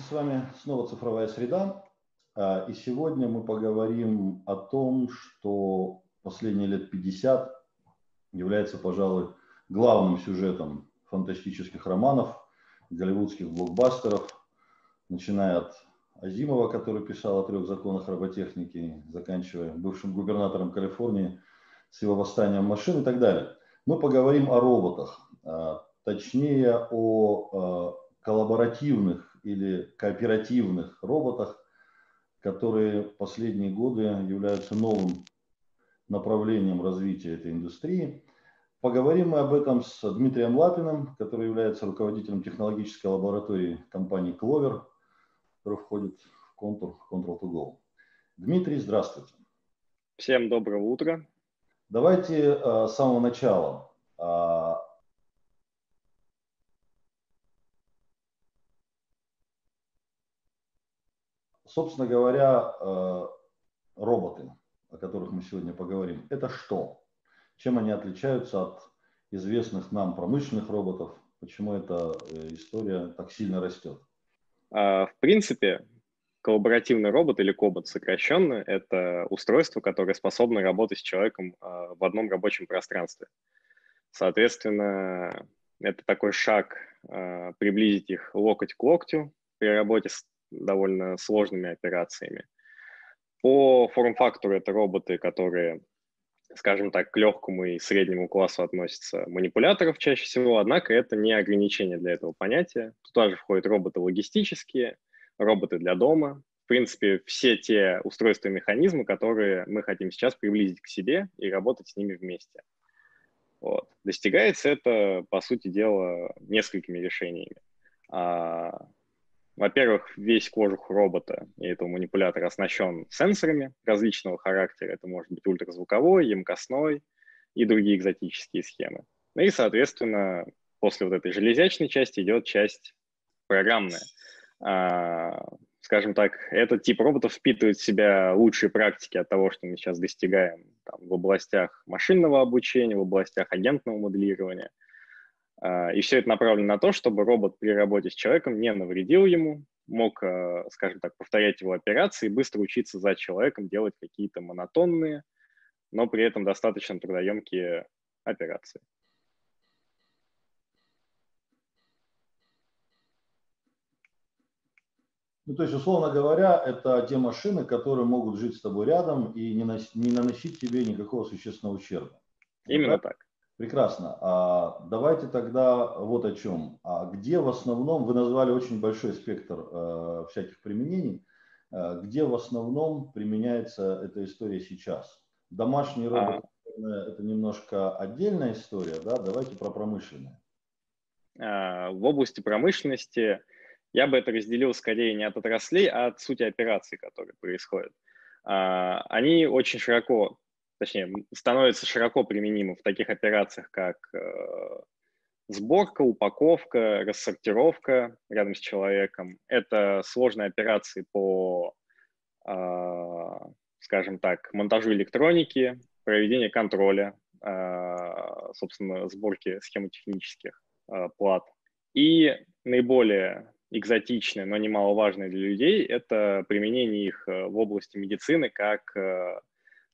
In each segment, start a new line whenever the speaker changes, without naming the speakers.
с вами снова цифровая среда. А, и сегодня мы поговорим о том, что последние лет 50 является, пожалуй, главным сюжетом фантастических романов, голливудских блокбастеров, начиная от Азимова, который писал о трех законах роботехники, заканчивая бывшим губернатором Калифорнии с его восстанием машин и так далее. Мы поговорим о роботах, а, точнее о а, коллаборативных или кооперативных роботах, которые последние годы являются новым направлением развития этой индустрии. Поговорим мы об этом с Дмитрием Лапиным, который является руководителем технологической лаборатории компании Clover, который входит в контур Control to Go. Дмитрий, здравствуйте.
Всем доброго утра.
Давайте э, с самого начала. Собственно говоря, э, роботы, о которых мы сегодня поговорим, это что? Чем они отличаются от известных нам промышленных роботов? Почему эта э, история так сильно растет?
А, в принципе, коллаборативный робот или кобот сокращенно – это устройство, которое способно работать с человеком а, в одном рабочем пространстве. Соответственно, это такой шаг а, приблизить их локоть к локтю при работе с довольно сложными операциями. По форм-фактору это роботы, которые, скажем так, к легкому и среднему классу относятся манипуляторов чаще всего, однако это не ограничение для этого понятия. Туда же входят роботы логистические, роботы для дома, в принципе, все те устройства и механизмы, которые мы хотим сейчас приблизить к себе и работать с ними вместе. Вот. Достигается это, по сути дела, несколькими решениями. Во-первых, весь кожух робота и этого манипулятора оснащен сенсорами различного характера. Это может быть ультразвуковой, емкостной и другие экзотические схемы. Ну и, соответственно, после вот этой железячной части идет часть программная. А, скажем так, этот тип роботов впитывает в себя лучшие практики от того, что мы сейчас достигаем там, в областях машинного обучения, в областях агентного моделирования – и все это направлено на то, чтобы робот при работе с человеком не навредил ему, мог, а, скажем так, повторять его операции, быстро учиться за человеком, делать какие-то монотонные, но при этом достаточно трудоемкие операции.
Ну, то есть, условно говоря, это те машины, которые могут жить с тобой рядом и не наносить тебе никакого существенного ущерба.
Именно так.
Прекрасно. А давайте тогда вот о чем. А где в основном, вы назвали очень большой спектр э, всяких применений, э, где в основном применяется эта история сейчас? Домашний а. робот а... это немножко отдельная история, да? Давайте про промышленное.
А, в области промышленности я бы это разделил скорее не от отраслей, а от сути операций, которые происходят. А, они очень широко точнее, становится широко применимым в таких операциях, как э, сборка, упаковка, рассортировка рядом с человеком. Это сложные операции по, э, скажем так, монтажу электроники, проведению контроля, э, собственно, сборки схемотехнических плат. И наиболее экзотичное, но немаловажное для людей, это применение их в области медицины как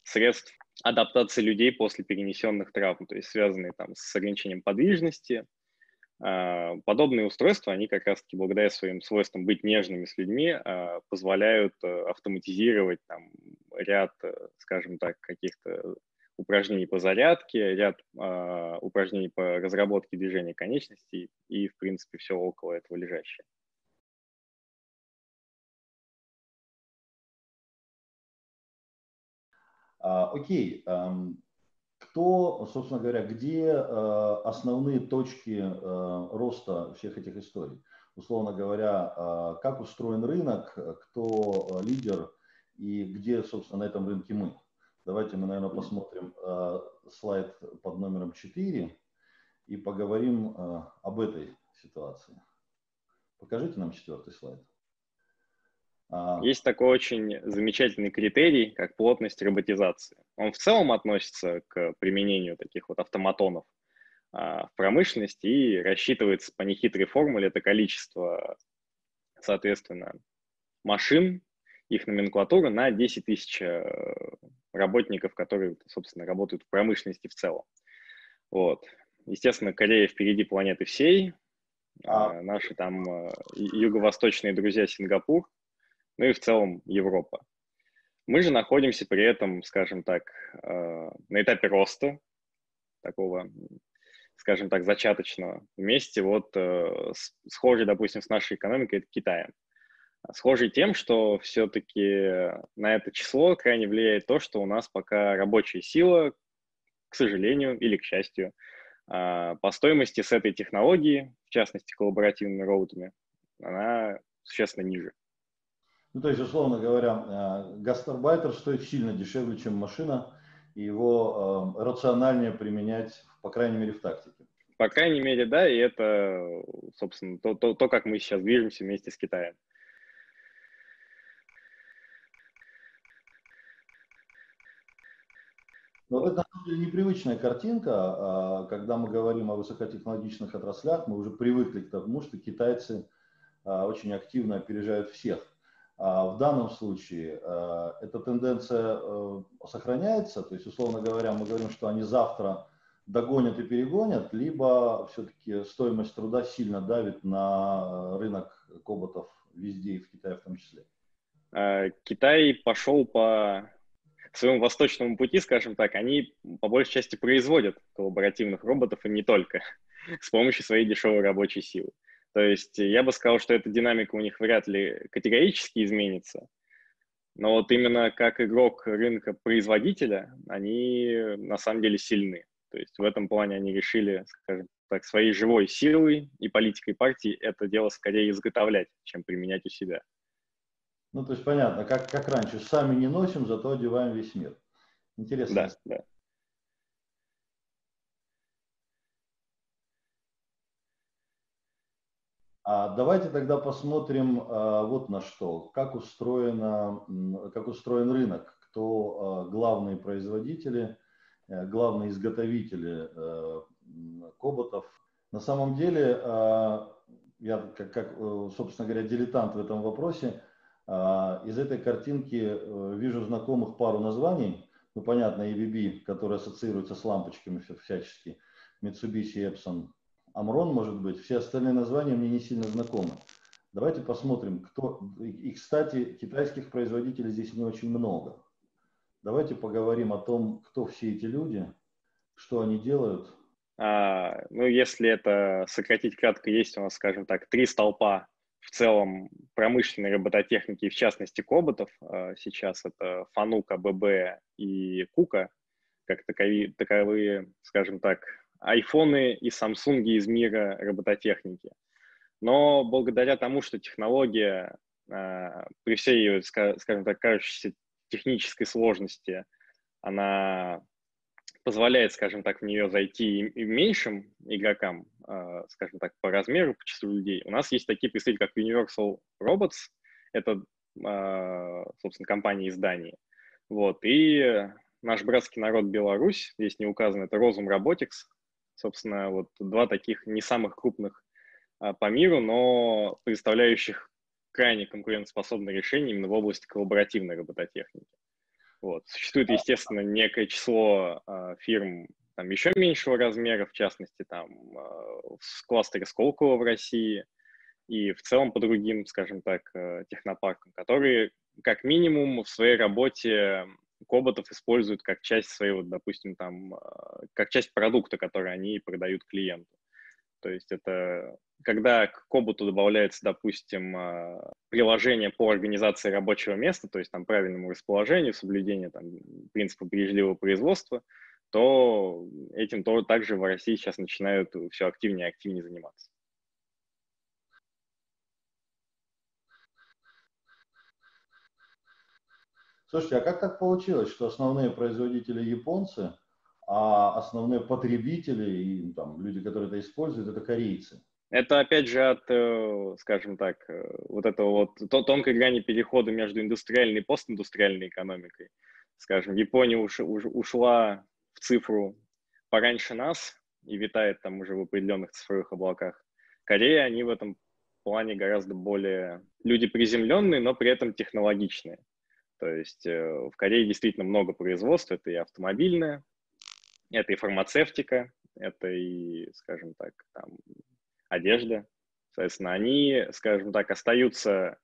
средств адаптации людей после перенесенных травм, то есть связанные там с ограничением подвижности. А, подобные устройства, они как раз-таки благодаря своим свойствам быть нежными с людьми, а, позволяют э, автоматизировать там ряд, э, скажем так, каких-то упражнений по зарядке, ряд э, упражнений по разработке движения конечностей и, в принципе, все около этого лежащее.
Окей, кто, собственно говоря, где а, основные точки а, роста всех этих историй? Условно говоря, как устроен рынок, кто лидер и где, собственно, на этом рынке мы? Давайте мы, наверное, посмотрим слайд под номером 4 и поговорим об этой ситуации. Покажите нам четвертый слайд.
А, Есть такой очень замечательный критерий, как плотность роботизации. Он в целом относится к применению таких вот автоматонов а, в промышленности и рассчитывается по нехитрой формуле это количество соответственно, машин, их номенклатуру на 10 тысяч э, работников, которые, собственно, работают в промышленности в целом. Вот. Естественно, Корея впереди планеты всей. А. Наши там э, юго-восточные друзья Сингапур, ну и в целом Европа. Мы же находимся при этом, скажем так, э, на этапе роста, такого, скажем так, зачаточного. Вместе вот схожий, допустим, с нашей экономикой, это Китаем схожий тем, что все-таки на это число крайне влияет то, что у нас пока рабочая сила, к сожалению или к счастью, а, по стоимости с этой технологии, в частности коллаборативными роутами, она существенно ниже.
Ну, то есть, условно говоря, а, гастарбайтер стоит сильно дешевле, чем машина, и его э, рациональнее применять, по крайней мере, в тактике.
По крайней мере, да, и это, собственно, то, то, то как мы сейчас движемся вместе с Китаем.
Но это на самом деле непривычная картинка. А, когда мы говорим о высокотехнологичных отраслях, мы уже привыкли к тому, что китайцы а, очень активно опережают всех. А в данном случае эта тенденция э, сохраняется, то есть, условно говоря, мы говорим, что они завтра догонят и перегонят, либо все-таки стоимость труда сильно давит на рынок коботов везде и в Китае в том числе.
Китай пошел по своему восточному пути, скажем так, они по большей части производят коллаборативных роботов и не только с помощью своей дешевой рабочей силы. То есть я бы сказал, что эта динамика у них вряд ли категорически изменится, но вот именно как игрок рынка производителя они на самом деле сильны. То есть в этом плане они решили, скажем так, своей живой силой и политикой партии это дело скорее изготовлять, чем применять у себя.
Ну, то есть понятно, как, как раньше, сами не носим, зато одеваем весь мир. Интересно. Да, да. Давайте тогда посмотрим а, вот на что. Как, устроено, как устроен рынок, кто а, главные производители, а, главные изготовители а, коботов. На самом деле, а, я как, как, э, собственно говоря, дилетант в этом вопросе, а, из этой картинки э, вижу знакомых пару названий. Ну, понятно, EBB, который ассоциируется с лампочками всячески. Mitsubishi, Epson, Amron, может быть. Все остальные названия мне не сильно знакомы. Давайте посмотрим, кто... И, кстати, китайских производителей здесь не очень много. Давайте поговорим о том, кто все эти люди, что они делают.
А, ну, если это сократить кратко, есть у нас, скажем так, три столпа в целом промышленной робототехники, в частности коботов, а, сейчас это Фанука, ББ и Кука, как таковые, таковые, скажем так, айфоны и самсунги из мира робототехники. Но благодаря тому, что технология а, при всей ее, скажем так, кажущейся технической сложности, она позволяет, скажем так, в нее зайти и меньшим игрокам, а, скажем так, по размеру, по числу людей. У нас есть такие представители, как Universal Robots, это, а, собственно, компания из Дании. Вот, и наш братский народ Беларусь, здесь не указано, это Rozum Robotics, собственно, вот два таких не самых крупных а, по миру, но представляющих крайне конкурентоспособные решения именно в области коллаборативной робототехники. Вот. Существует, естественно, некое число э, фирм там еще меньшего размера, в частности, там э, в кластере Сколково в России и в целом по другим, скажем так, э, технопаркам, которые как минимум в своей работе коботов используют как часть своего, допустим, там, э, как часть продукта, который они продают клиенту. То есть это когда к коботу добавляется, допустим, а, приложение по организации рабочего места, то есть там правильному расположению, соблюдению там, принципа бережливого производства, то этим то, также в России сейчас начинают все активнее и активнее заниматься.
Слушайте, а как так получилось, что основные производители японцы, а основные потребители и там, люди, которые это используют, это корейцы?
Это опять же от, э, скажем так, э, вот этого вот тонкой грани перехода между индустриальной и постиндустриальной экономикой. Скажем, Япония уш, уш, ушла в цифру пораньше нас и витает там уже в определенных цифровых облаках. Корея, они в этом плане гораздо более люди приземленные, но при этом технологичные. То есть э, в Корее действительно много производств, это и автомобильное, это и фармацевтика, это и, скажем так, там, одежда. Соответственно, они, скажем так, остаются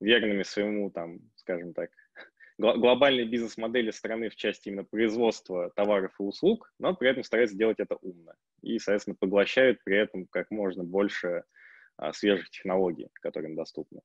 верными своему, там, скажем так, глобальной бизнес-модели страны в части именно производства товаров и услуг, но при этом стараются делать это умно. И, соответственно, поглощают при этом как можно больше а, свежих технологий, которые им доступны.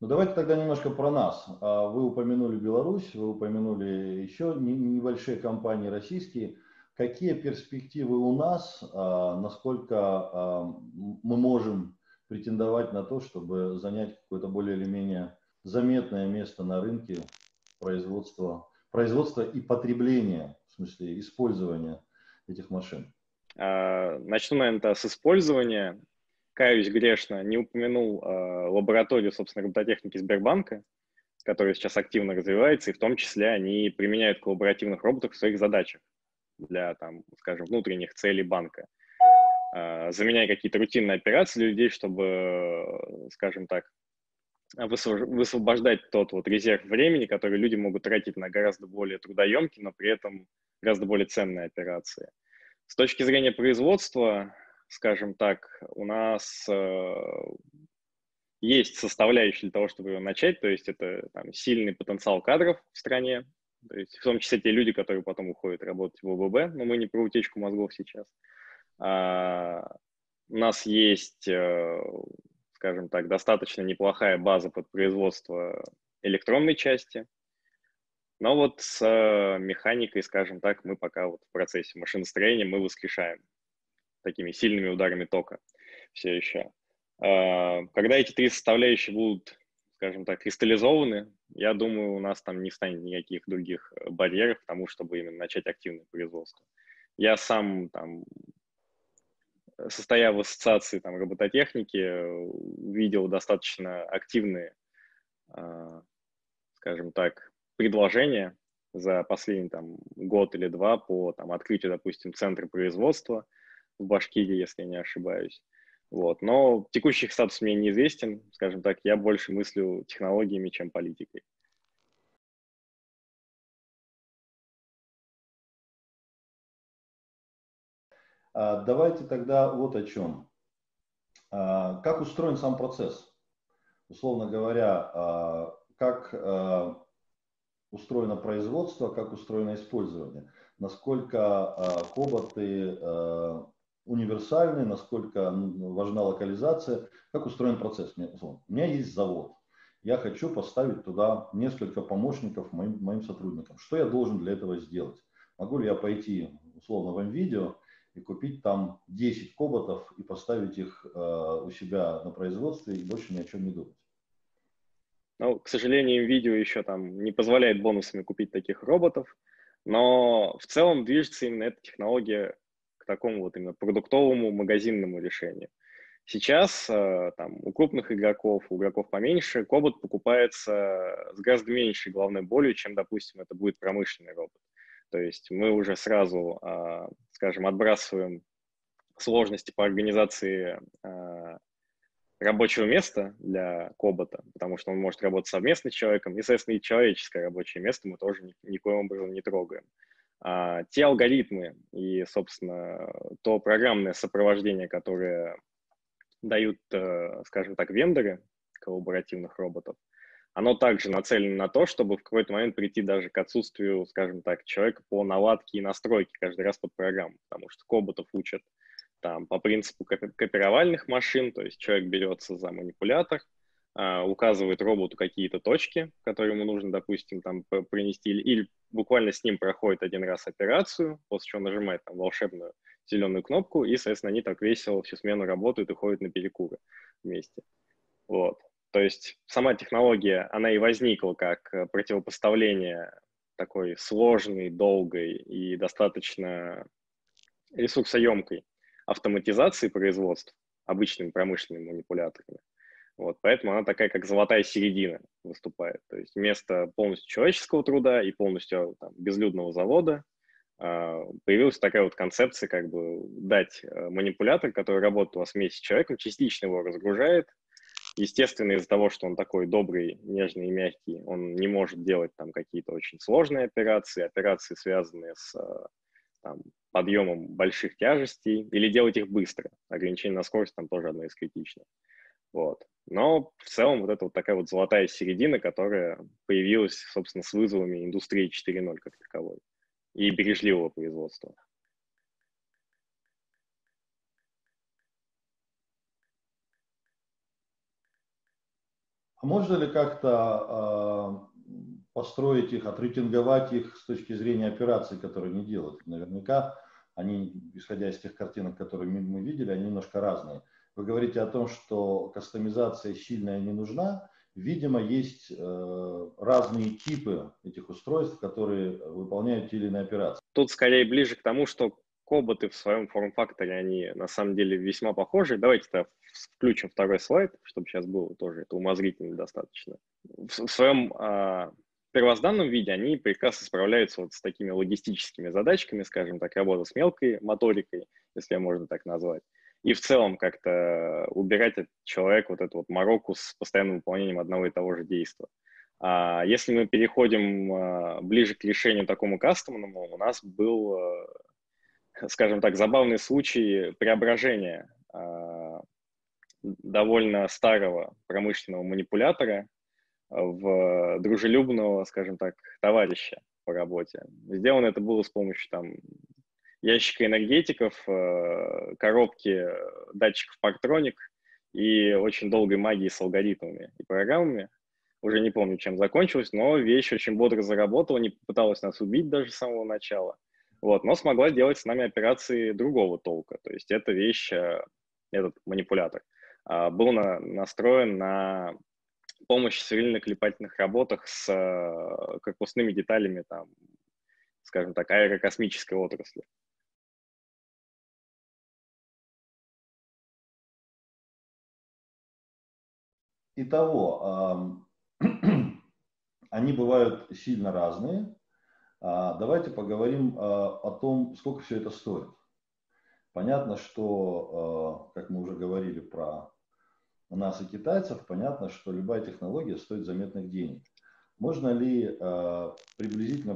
Ну давайте тогда немножко про нас. А, вы упомянули Беларусь, вы упомянули еще небольшие компании российские. Какие перспективы у нас, а, насколько а, мы можем претендовать на то, чтобы занять какое-то более или менее заметное место на рынке производства, производства и потребления, в смысле использования этих машин?
Начну, наверное, с использования каюсь грешно, не упомянул э, лабораторию, собственно, робототехники Сбербанка, которая сейчас активно развивается, и в том числе они применяют коллаборативных роботов в своих задачах для, там, скажем, внутренних целей банка, э, заменяя какие-то рутинные операции людей, чтобы, скажем так, высвобождать тот вот резерв времени, который люди могут тратить на гораздо более трудоемкие, но при этом гораздо более ценные операции. С точки зрения производства, скажем так, у нас э, есть составляющие для того, чтобы его начать, то есть это там, сильный потенциал кадров в стране, то есть в том числе те люди, которые потом уходят работать в ОББ, но мы не про утечку мозгов сейчас. А, у нас есть, э, скажем так, достаточно неплохая база под производство электронной части, но вот с э, механикой, скажем так, мы пока вот в процессе машиностроения мы воскрешаем такими сильными ударами тока все еще. А, когда эти три составляющие будут, скажем так, кристаллизованы, я думаю, у нас там не станет никаких других э, барьеров к тому, чтобы именно начать активное производство. Я сам там, состоя в ассоциации там, робототехники, видел достаточно активные, а, скажем так, предложения за последний там, год или два по там, открытию, допустим, центра производства – в Башкирии, если я не ошибаюсь. Вот. Но текущий статус мне неизвестен, скажем так, я больше мыслю технологиями, чем политикой.
А, давайте тогда вот о чем. А, как устроен сам процесс? Условно говоря, а, как устроено производство, как устроено использование, насколько коботы универсальный, насколько важна локализация, как устроен процесс. У меня есть завод, я хочу поставить туда несколько помощников моим, моим сотрудникам. Что я должен для этого сделать? Могу ли я пойти условно в видео и купить там 10 коботов и поставить их э, у себя на производстве и больше ни о чем не думать?
Ну, к сожалению, видео еще там не позволяет бонусами купить таких роботов, но в целом движется именно эта технология такому вот именно продуктовому магазинному решению. Сейчас э, там, у крупных игроков, у игроков поменьше, кобот покупается с гораздо меньшей головной болью, чем, допустим, это будет промышленный робот. То есть мы уже сразу, э, скажем, отбрасываем сложности по организации э, рабочего места для кобота, потому что он может работать совместно с человеком, и, соответственно, и человеческое рабочее место мы тоже ни, никоим образом не трогаем. А, те алгоритмы и, собственно, то программное сопровождение, которое дают, э, скажем так, вендоры коллаборативных роботов, оно также нацелено на то, чтобы в какой-то момент прийти даже к отсутствию, скажем так, человека по наладке и настройке каждый раз под программу, потому что коботов учат там по принципу копировальных машин, то есть человек берется за манипулятор, указывает роботу какие-то точки, которые ему нужно, допустим, там принести, или, или буквально с ним проходит один раз операцию, после чего нажимает там волшебную зеленую кнопку, и, соответственно, они так весело всю смену работают и ходят на перекуры вместе. Вот. То есть сама технология, она и возникла как э, противопоставление такой сложной, долгой и достаточно ресурсоемкой автоматизации производств обычными промышленными манипуляторами. Вот, поэтому она такая, как золотая середина выступает. То есть вместо полностью человеческого труда и полностью там, безлюдного завода а, появилась такая вот концепция, как бы дать э, манипулятор, который работает у вас вместе с человеком, частично его разгружает. Естественно, из-за того, что он такой добрый, нежный и мягкий, он не может делать там какие-то очень сложные операции, операции, связанные с э, там, подъемом больших тяжестей, или делать их быстро. Ограничение на скорость там тоже одно из критичных. Вот. Но в целом вот это вот такая вот золотая середина, которая появилась, собственно, с вызовами индустрии 4.0 как таковой и бережливого производства.
А можно ли как-то э, построить их, отрейтинговать их с точки зрения операций, которые они делают? Наверняка они, исходя из тех картинок, которые мы, видели, они немножко разные. Вы говорите о том, что кастомизация сильная не нужна, Видимо, есть э, разные типы этих устройств, которые выполняют те или иные операции.
Тут скорее ближе к тому, что коботы в своем форм-факторе, они на самом деле весьма похожи. Давайте-то включим второй слайд, чтобы сейчас было тоже это умозрительно достаточно. В, в своем э, первозданном виде они прекрасно справляются вот с такими логистическими задачками, скажем так, работа с мелкой моторикой, если можно так назвать и в целом как-то убирать от человека вот эту вот мороку с постоянным выполнением одного и того же действия. А если мы переходим а, ближе к решению такому кастомному, у нас был, а, скажем так, забавный случай преображения а, довольно старого промышленного манипулятора в дружелюбного, скажем так, товарища по работе. Сделано это было с помощью там ящика энергетиков, э, коробки датчиков Partronic и очень долгой магии с алгоритмами и программами. Уже не помню, чем закончилось, но вещь очень бодро заработала, не попыталась нас убить даже с самого начала. Вот, но смогла делать с нами операции другого толка. То есть эта вещь, э, этот манипулятор, был на, настроен на помощь в сверлильно-клепательных работах с э, корпусными деталями, там, скажем так, аэрокосмической отрасли.
Итого, они бывают сильно разные. А, давайте поговорим а, о том, сколько все это стоит. Понятно, что, а, как мы уже говорили про нас и китайцев, понятно, что любая технология стоит заметных денег. Можно ли приблизительно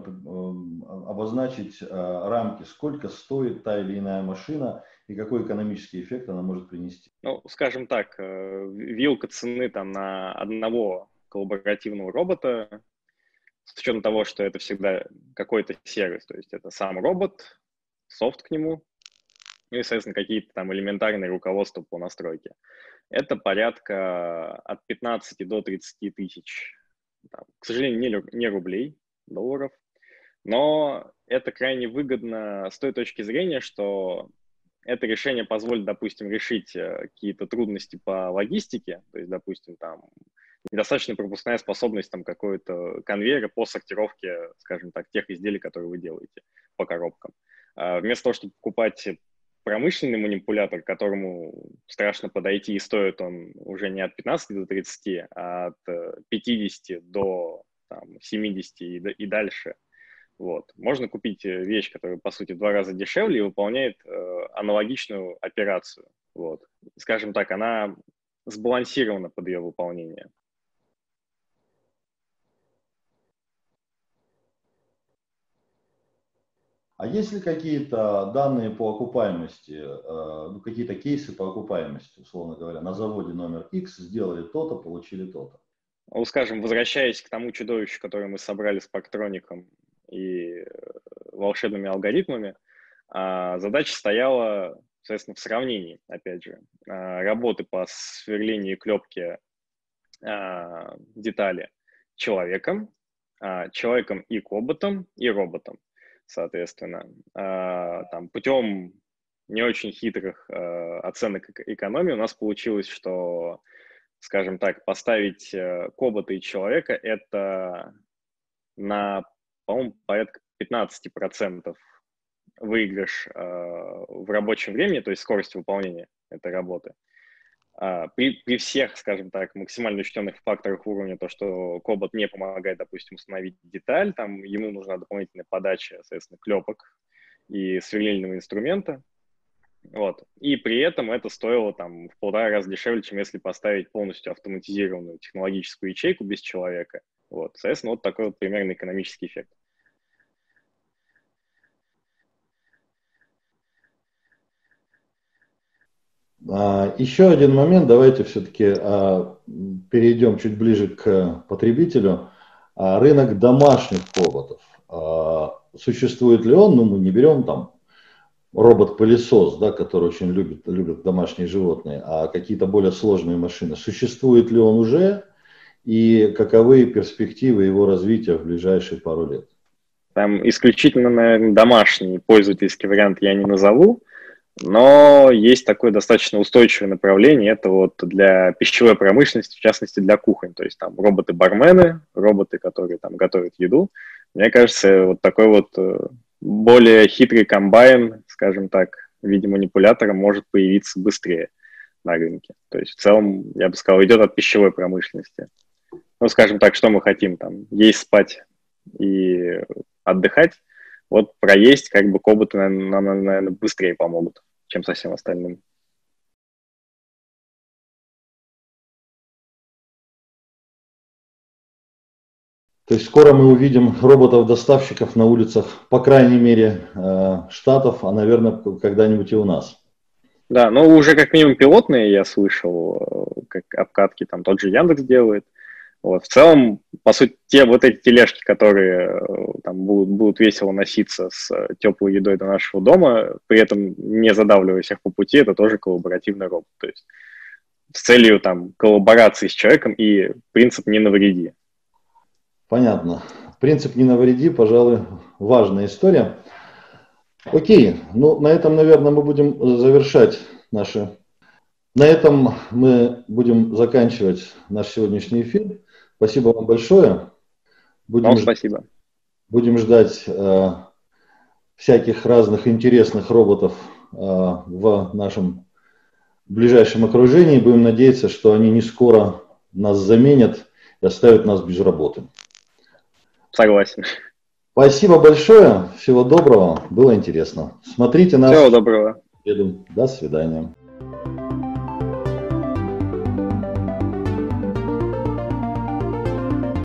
обозначить рамки, сколько стоит та или иная машина и какой экономический эффект она может принести?
Ну, скажем так, э, вилка цены там на одного коллаборативного робота, с учетом того, что это всегда какой-то сервис, то есть это сам робот, софт к нему, ну и, соответственно, какие-то там элементарные руководства по настройке. Это порядка от 15 до 30 тысяч, там, к сожалению, не, не рублей, долларов, но это крайне выгодно с той точки зрения, что это решение позволит, допустим, решить э, какие-то трудности по логистике, то есть, допустим, там недостаточно пропускная способность там какой-то конвейера по сортировке, скажем так, тех изделий, которые вы делаете по коробкам. А вместо того, чтобы покупать промышленный манипулятор, к которому страшно подойти, и стоит он уже не от 15 до 30, а от 50 э, до там, 70 и, и дальше – вот. Можно купить э, вещь, которая, по сути, в два раза дешевле и выполняет э, аналогичную операцию. Вот. Скажем так, она сбалансирована под ее выполнение.
А есть ли какие-то данные по окупаемости, э, ну, какие-то кейсы по окупаемости, условно говоря, на заводе номер X сделали то-то, получили то-то?
Ну, скажем, возвращаясь к тому чудовищу, которое мы собрали с Пактроником и э, волшебными алгоритмами, а, задача стояла, соответственно, в сравнении, опять же, а, работы по сверлению и клепке а, детали человеком, человеком и коботом, и роботом, соответственно. Там, путем не очень хитрых оценок экономии у нас получилось, что, скажем так, поставить э, кобота и человека – это на по-моему, порядка 15% выигрыш э, в рабочем времени, то есть скорость выполнения этой работы. Uh, при, при всех, скажем так, максимально учтенных факторах уровня, то, что кобот не помогает, допустим, установить деталь, там ему нужна дополнительная подача, соответственно, клепок, и сверлильного инструмента. Вот. И при этом это стоило там в полтора раза дешевле, чем если поставить полностью автоматизированную технологическую ячейку без человека. Вот. Соответственно, вот такой вот примерно экономический эффект.
Еще один момент, давайте все-таки а, перейдем чуть ближе к потребителю. А, рынок домашних роботов. Существует ли он? Ну, мы не берем там робот-пылесос, да, который очень любит, любят домашние животные, а какие-то более сложные машины. Существует ли он уже? И каковы перспективы его развития в ближайшие пару лет?
Там исключительно, наверное, домашний пользовательский вариант я не назову. Но есть такое достаточно устойчивое направление, это вот для пищевой промышленности, в частности для кухонь, то есть там роботы-бармены, роботы, которые там готовят еду. Мне кажется, вот такой вот э, более хитрый комбайн, скажем так, в виде манипулятора может появиться быстрее на рынке. То есть в целом, я бы сказал, идет от пищевой промышленности. Ну, скажем так, что мы хотим там, есть, спать и отдыхать, вот проесть как бы коботы нам, наверное, быстрее помогут, чем со всем остальным.
То есть скоро мы увидим роботов-доставщиков на улицах, по крайней мере, э, штатов, а, наверное, когда-нибудь и у нас.
Да, ну уже как минимум пилотные я слышал, э, как обкатки там тот же Яндекс делает. Вот. В целом, по сути, те вот эти тележки, которые э, там будут, будут весело носиться с э, теплой едой до нашего дома, при этом не задавливая всех по пути, это тоже коллаборативный робот. То есть с целью там коллаборации с человеком и принцип «не навреди».
Понятно. Принцип «не навреди», пожалуй, важная история. Окей, ну на этом, наверное, мы будем завершать наши... На этом мы будем заканчивать наш сегодняшний эфир. Спасибо вам большое.
Будем вам спасибо.
Будем ждать э, всяких разных интересных роботов э, в нашем ближайшем окружении. Будем надеяться, что они не скоро нас заменят и оставят нас без работы.
Согласен.
Спасибо большое. Всего доброго. Было интересно. Смотрите нас.
Всего доброго.
До свидания.